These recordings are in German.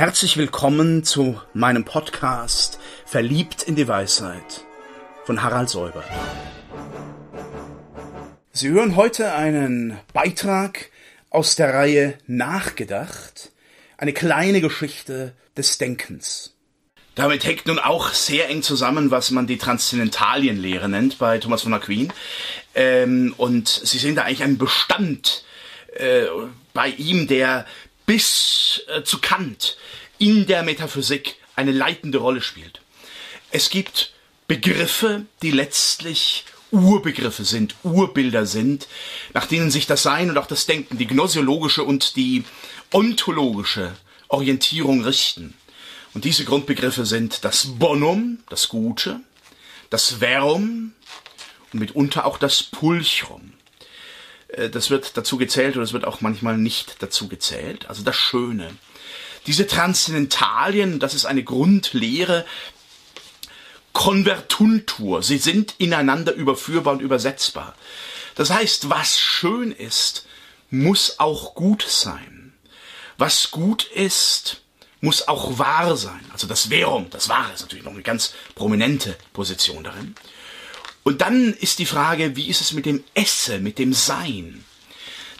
Herzlich willkommen zu meinem Podcast Verliebt in die Weisheit von Harald Säuber. Sie hören heute einen Beitrag aus der Reihe Nachgedacht, eine kleine Geschichte des Denkens. Damit hängt nun auch sehr eng zusammen, was man die Transzendentalienlehre nennt bei Thomas von Aquin. Ähm, und Sie sehen da eigentlich einen Bestand äh, bei ihm, der bis äh, zu Kant in der Metaphysik eine leitende Rolle spielt. Es gibt Begriffe, die letztlich Urbegriffe sind, Urbilder sind, nach denen sich das Sein und auch das Denken, die gnosiologische und die ontologische Orientierung richten. Und diese Grundbegriffe sind das Bonum, das Gute, das Verum und mitunter auch das Pulchrum. Äh, das wird dazu gezählt oder es wird auch manchmal nicht dazu gezählt. Also das Schöne. Diese Transzendentalien, das ist eine Grundlehre, Konvertuntur. Sie sind ineinander überführbar und übersetzbar. Das heißt, was schön ist, muss auch gut sein. Was gut ist, muss auch wahr sein. Also das Verum, das Wahre ist natürlich noch eine ganz prominente Position darin. Und dann ist die Frage, wie ist es mit dem Esse, mit dem Sein?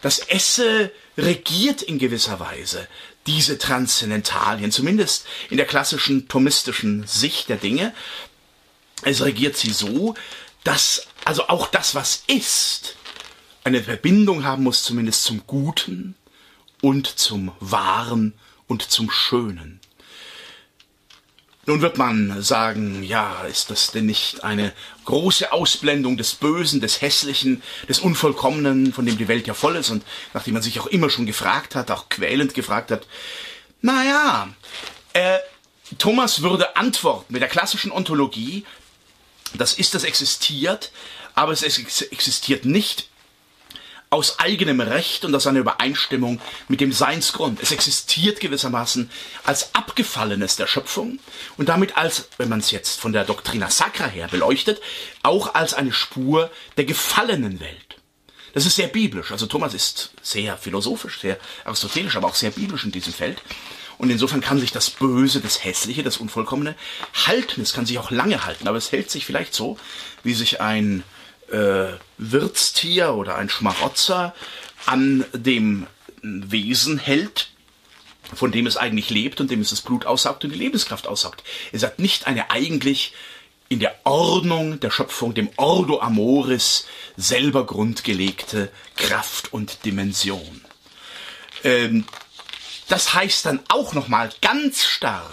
Das Esse regiert in gewisser Weise diese Transzendentalien, zumindest in der klassischen thomistischen Sicht der Dinge. Es regiert sie so, dass also auch das, was ist, eine Verbindung haben muss, zumindest zum Guten und zum Wahren und zum Schönen. Nun wird man sagen, ja, ist das denn nicht eine große Ausblendung des Bösen, des Hässlichen, des Unvollkommenen, von dem die Welt ja voll ist und nachdem man sich auch immer schon gefragt hat, auch quälend gefragt hat, naja, äh, Thomas würde antworten mit der klassischen Ontologie, das ist, das existiert, aber es existiert nicht aus eigenem Recht und aus einer Übereinstimmung mit dem Seinsgrund. Es existiert gewissermaßen als Abgefallenes der Schöpfung und damit als, wenn man es jetzt von der Doctrina Sacra her beleuchtet, auch als eine Spur der gefallenen Welt. Das ist sehr biblisch. Also Thomas ist sehr philosophisch, sehr aristotelisch, aber auch sehr biblisch in diesem Feld. Und insofern kann sich das Böse, das Hässliche, das Unvollkommene halten. Es kann sich auch lange halten, aber es hält sich vielleicht so, wie sich ein äh, Wirtstier oder ein Schmarotzer an dem Wesen hält, von dem es eigentlich lebt und dem es das Blut aussaugt und die Lebenskraft aussaugt. Es hat nicht eine eigentlich in der Ordnung der Schöpfung, dem Ordo Amoris, selber grundgelegte Kraft und Dimension. Ähm, das heißt dann auch nochmal ganz stark,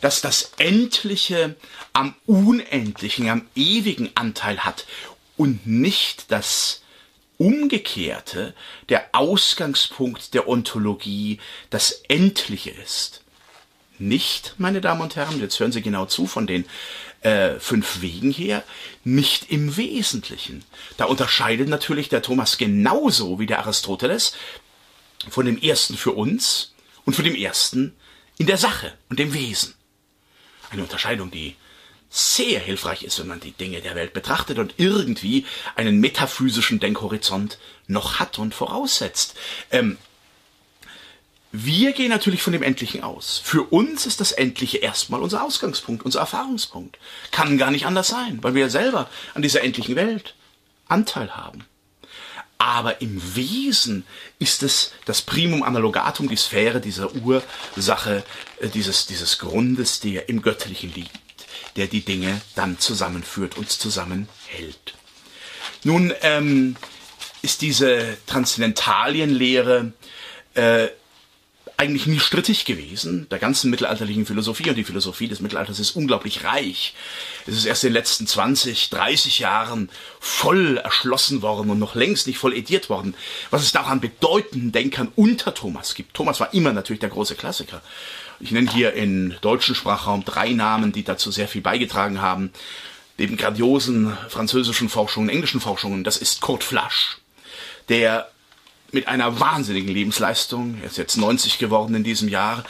dass das Endliche am Unendlichen, am Ewigen Anteil hat und nicht das Umgekehrte, der Ausgangspunkt der Ontologie, das Endliche ist. Nicht, meine Damen und Herren, jetzt hören Sie genau zu von den äh, fünf Wegen her, nicht im Wesentlichen. Da unterscheidet natürlich der Thomas genauso wie der Aristoteles von dem ersten für uns und von dem ersten in der Sache und dem Wesen. Eine Unterscheidung, die sehr hilfreich ist, wenn man die Dinge der Welt betrachtet und irgendwie einen metaphysischen Denkhorizont noch hat und voraussetzt. Ähm, wir gehen natürlich von dem Endlichen aus. Für uns ist das Endliche erstmal unser Ausgangspunkt, unser Erfahrungspunkt. Kann gar nicht anders sein, weil wir selber an dieser endlichen Welt Anteil haben. Aber im Wesen ist es das Primum analogatum, die Sphäre dieser Ursache, äh, dieses, dieses Grundes, der im Göttlichen liegt der die Dinge dann zusammenführt und zusammenhält. Nun ähm, ist diese Transzendentalienlehre äh, eigentlich nie strittig gewesen, der ganzen mittelalterlichen Philosophie und die Philosophie des Mittelalters ist unglaublich reich. Es ist erst in den letzten 20, 30 Jahren voll erschlossen worden und noch längst nicht voll ediert worden, was es da auch an bedeutenden Denkern unter Thomas gibt. Thomas war immer natürlich der große Klassiker. Ich nenne hier in deutschen Sprachraum drei Namen, die dazu sehr viel beigetragen haben. Neben grandiosen französischen Forschungen, englischen Forschungen, das ist Kurt Flasch, der mit einer wahnsinnigen Lebensleistung, er ist jetzt 90 geworden in diesem Jahr,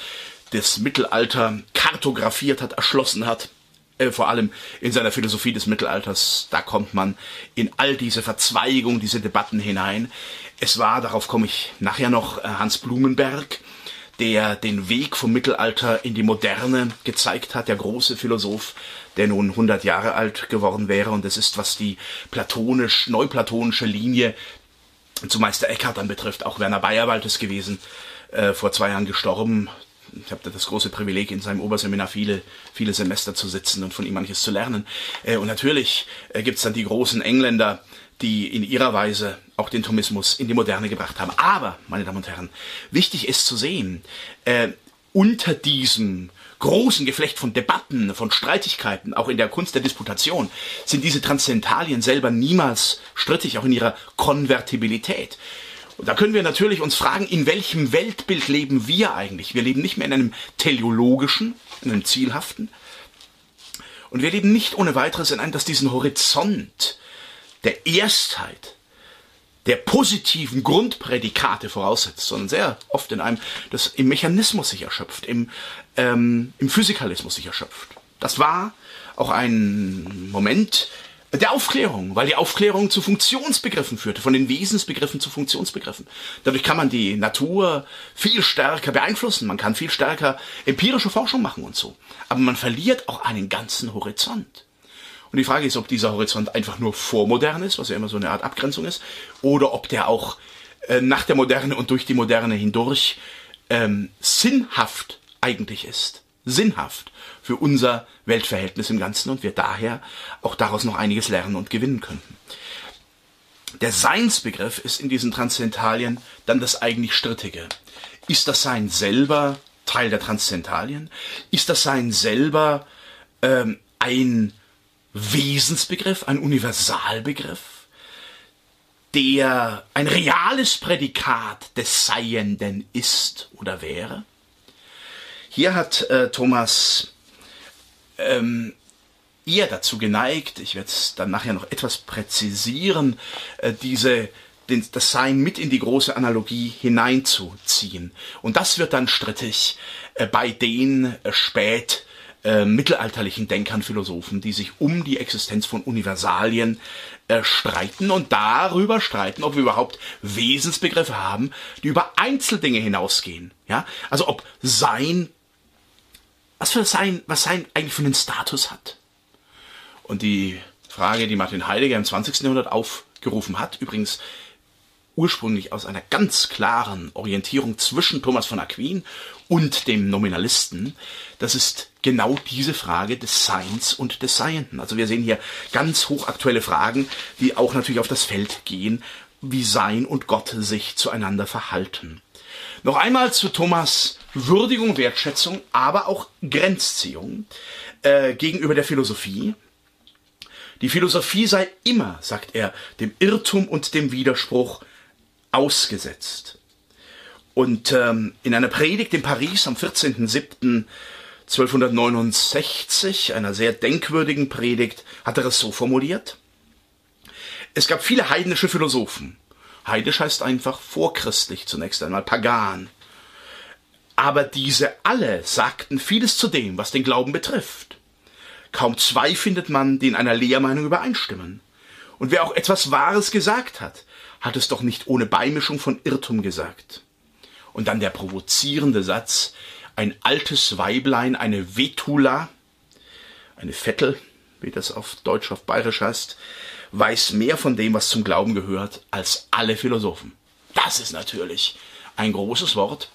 das Mittelalter kartografiert hat, erschlossen hat, äh, vor allem in seiner Philosophie des Mittelalters, da kommt man in all diese Verzweigungen, diese Debatten hinein. Es war, darauf komme ich nachher noch, äh, Hans Blumenberg, der den Weg vom Mittelalter in die Moderne gezeigt hat, der große Philosoph, der nun 100 Jahre alt geworden wäre. Und es ist, was die platonisch, neuplatonische Linie zu Meister Eckhart anbetrifft, auch Werner Bayerwald ist gewesen, äh, vor zwei Jahren gestorben. Ich habe das große Privileg, in seinem Oberseminar viele, viele Semester zu sitzen und von ihm manches zu lernen. Äh, und natürlich äh, gibt's dann die großen Engländer, die in ihrer Weise auch den Thomismus in die Moderne gebracht haben. Aber, meine Damen und Herren, wichtig ist zu sehen, äh, unter diesem großen Geflecht von Debatten, von Streitigkeiten, auch in der Kunst der Disputation, sind diese Transzendentalien selber niemals strittig, auch in ihrer Konvertibilität. Und da können wir natürlich uns fragen, in welchem Weltbild leben wir eigentlich? Wir leben nicht mehr in einem teleologischen, in einem zielhaften. Und wir leben nicht ohne weiteres in einem, das diesen Horizont der Erstheit, der positiven Grundprädikate voraussetzt, sondern sehr oft in einem, das im Mechanismus sich erschöpft, im, ähm, im Physikalismus sich erschöpft. Das war auch ein Moment der Aufklärung, weil die Aufklärung zu Funktionsbegriffen führte, von den Wesensbegriffen zu Funktionsbegriffen. Dadurch kann man die Natur viel stärker beeinflussen, man kann viel stärker empirische Forschung machen und so. Aber man verliert auch einen ganzen Horizont. Und die Frage ist, ob dieser Horizont einfach nur vormodern ist, was ja immer so eine Art Abgrenzung ist, oder ob der auch äh, nach der Moderne und durch die Moderne hindurch ähm, sinnhaft eigentlich ist. Sinnhaft für unser Weltverhältnis im Ganzen und wir daher auch daraus noch einiges lernen und gewinnen könnten. Der Seinsbegriff ist in diesen Transzendentalien dann das eigentlich Strittige. Ist das Sein selber Teil der Transzendentalien? Ist das Sein selber ähm, ein Wesensbegriff, ein Universalbegriff, der ein reales Prädikat des Seienden ist oder wäre? Hier hat äh, Thomas ähm, eher dazu geneigt, ich werde es dann nachher noch etwas präzisieren, äh, diese den, das Sein mit in die große Analogie hineinzuziehen. Und das wird dann strittig äh, bei den äh, spät äh, mittelalterlichen Denkern, Philosophen, die sich um die Existenz von Universalien äh, streiten und darüber streiten, ob wir überhaupt Wesensbegriffe haben, die über Einzeldinge hinausgehen. Ja, also ob Sein, was für Sein, was Sein eigentlich für einen Status hat. Und die Frage, die Martin Heidegger im 20. Jahrhundert aufgerufen hat, übrigens ursprünglich aus einer ganz klaren Orientierung zwischen Thomas von Aquin und dem Nominalisten, das ist genau diese Frage des Seins und des Seienden. Also wir sehen hier ganz hochaktuelle Fragen, die auch natürlich auf das Feld gehen, wie Sein und Gott sich zueinander verhalten. Noch einmal zu Thomas Würdigung, Wertschätzung, aber auch Grenzziehung äh, gegenüber der Philosophie. Die Philosophie sei immer, sagt er, dem Irrtum und dem Widerspruch ausgesetzt. Und ähm, in einer Predigt in Paris am 14.07.1269, einer sehr denkwürdigen Predigt, hat er es so formuliert. Es gab viele heidnische Philosophen. Heidisch heißt einfach vorchristlich zunächst einmal, pagan. Aber diese alle sagten vieles zu dem, was den Glauben betrifft. Kaum zwei findet man, die in einer Lehrmeinung übereinstimmen. Und wer auch etwas Wahres gesagt hat, hat es doch nicht ohne Beimischung von Irrtum gesagt. Und dann der provozierende Satz, ein altes Weiblein, eine Vetula, eine Vettel, wie das auf Deutsch, auf Bayerisch heißt, weiß mehr von dem, was zum Glauben gehört, als alle Philosophen. Das ist natürlich ein großes Wort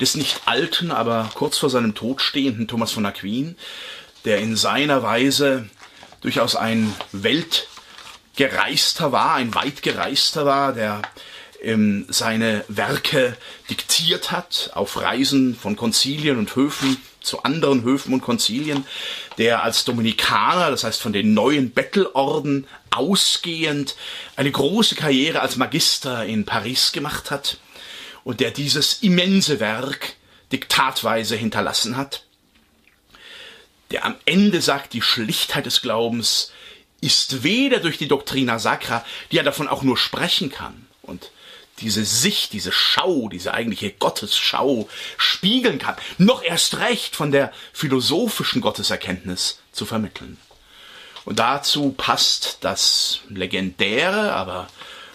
des nicht alten, aber kurz vor seinem Tod stehenden Thomas von Aquin, der in seiner Weise durchaus ein Welt gereister war, ein weit gereister war, der ähm, seine Werke diktiert hat auf Reisen von Konzilien und Höfen zu anderen Höfen und Konzilien, der als Dominikaner, das heißt von den neuen Bettelorden ausgehend, eine große Karriere als Magister in Paris gemacht hat und der dieses immense Werk diktatweise hinterlassen hat, der am Ende sagt, die Schlichtheit des Glaubens ist weder durch die Doctrina Sacra, die ja davon auch nur sprechen kann und diese Sicht, diese Schau, diese eigentliche Gottesschau spiegeln kann, noch erst recht von der philosophischen Gotteserkenntnis zu vermitteln. Und dazu passt das legendäre, aber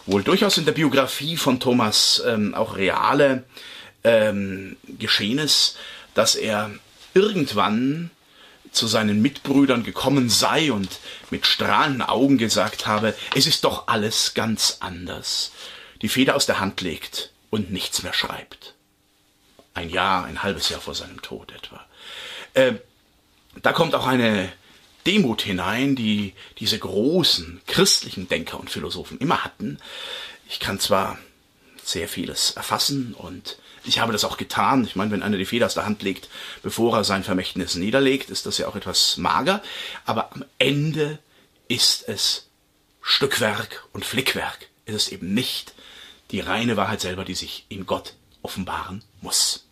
wohl durchaus in der Biografie von Thomas ähm, auch reale ähm, geschehen ist, dass er irgendwann zu seinen Mitbrüdern gekommen sei und mit strahlenden Augen gesagt habe, es ist doch alles ganz anders. Die Feder aus der Hand legt und nichts mehr schreibt. Ein Jahr, ein halbes Jahr vor seinem Tod etwa. Äh, da kommt auch eine Demut hinein, die diese großen christlichen Denker und Philosophen immer hatten. Ich kann zwar sehr vieles erfassen und ich habe das auch getan. Ich meine, wenn einer die Feder aus der Hand legt, bevor er sein Vermächtnis niederlegt, ist das ja auch etwas mager. Aber am Ende ist es Stückwerk und Flickwerk. Ist es eben nicht die reine Wahrheit selber, die sich in Gott offenbaren muss.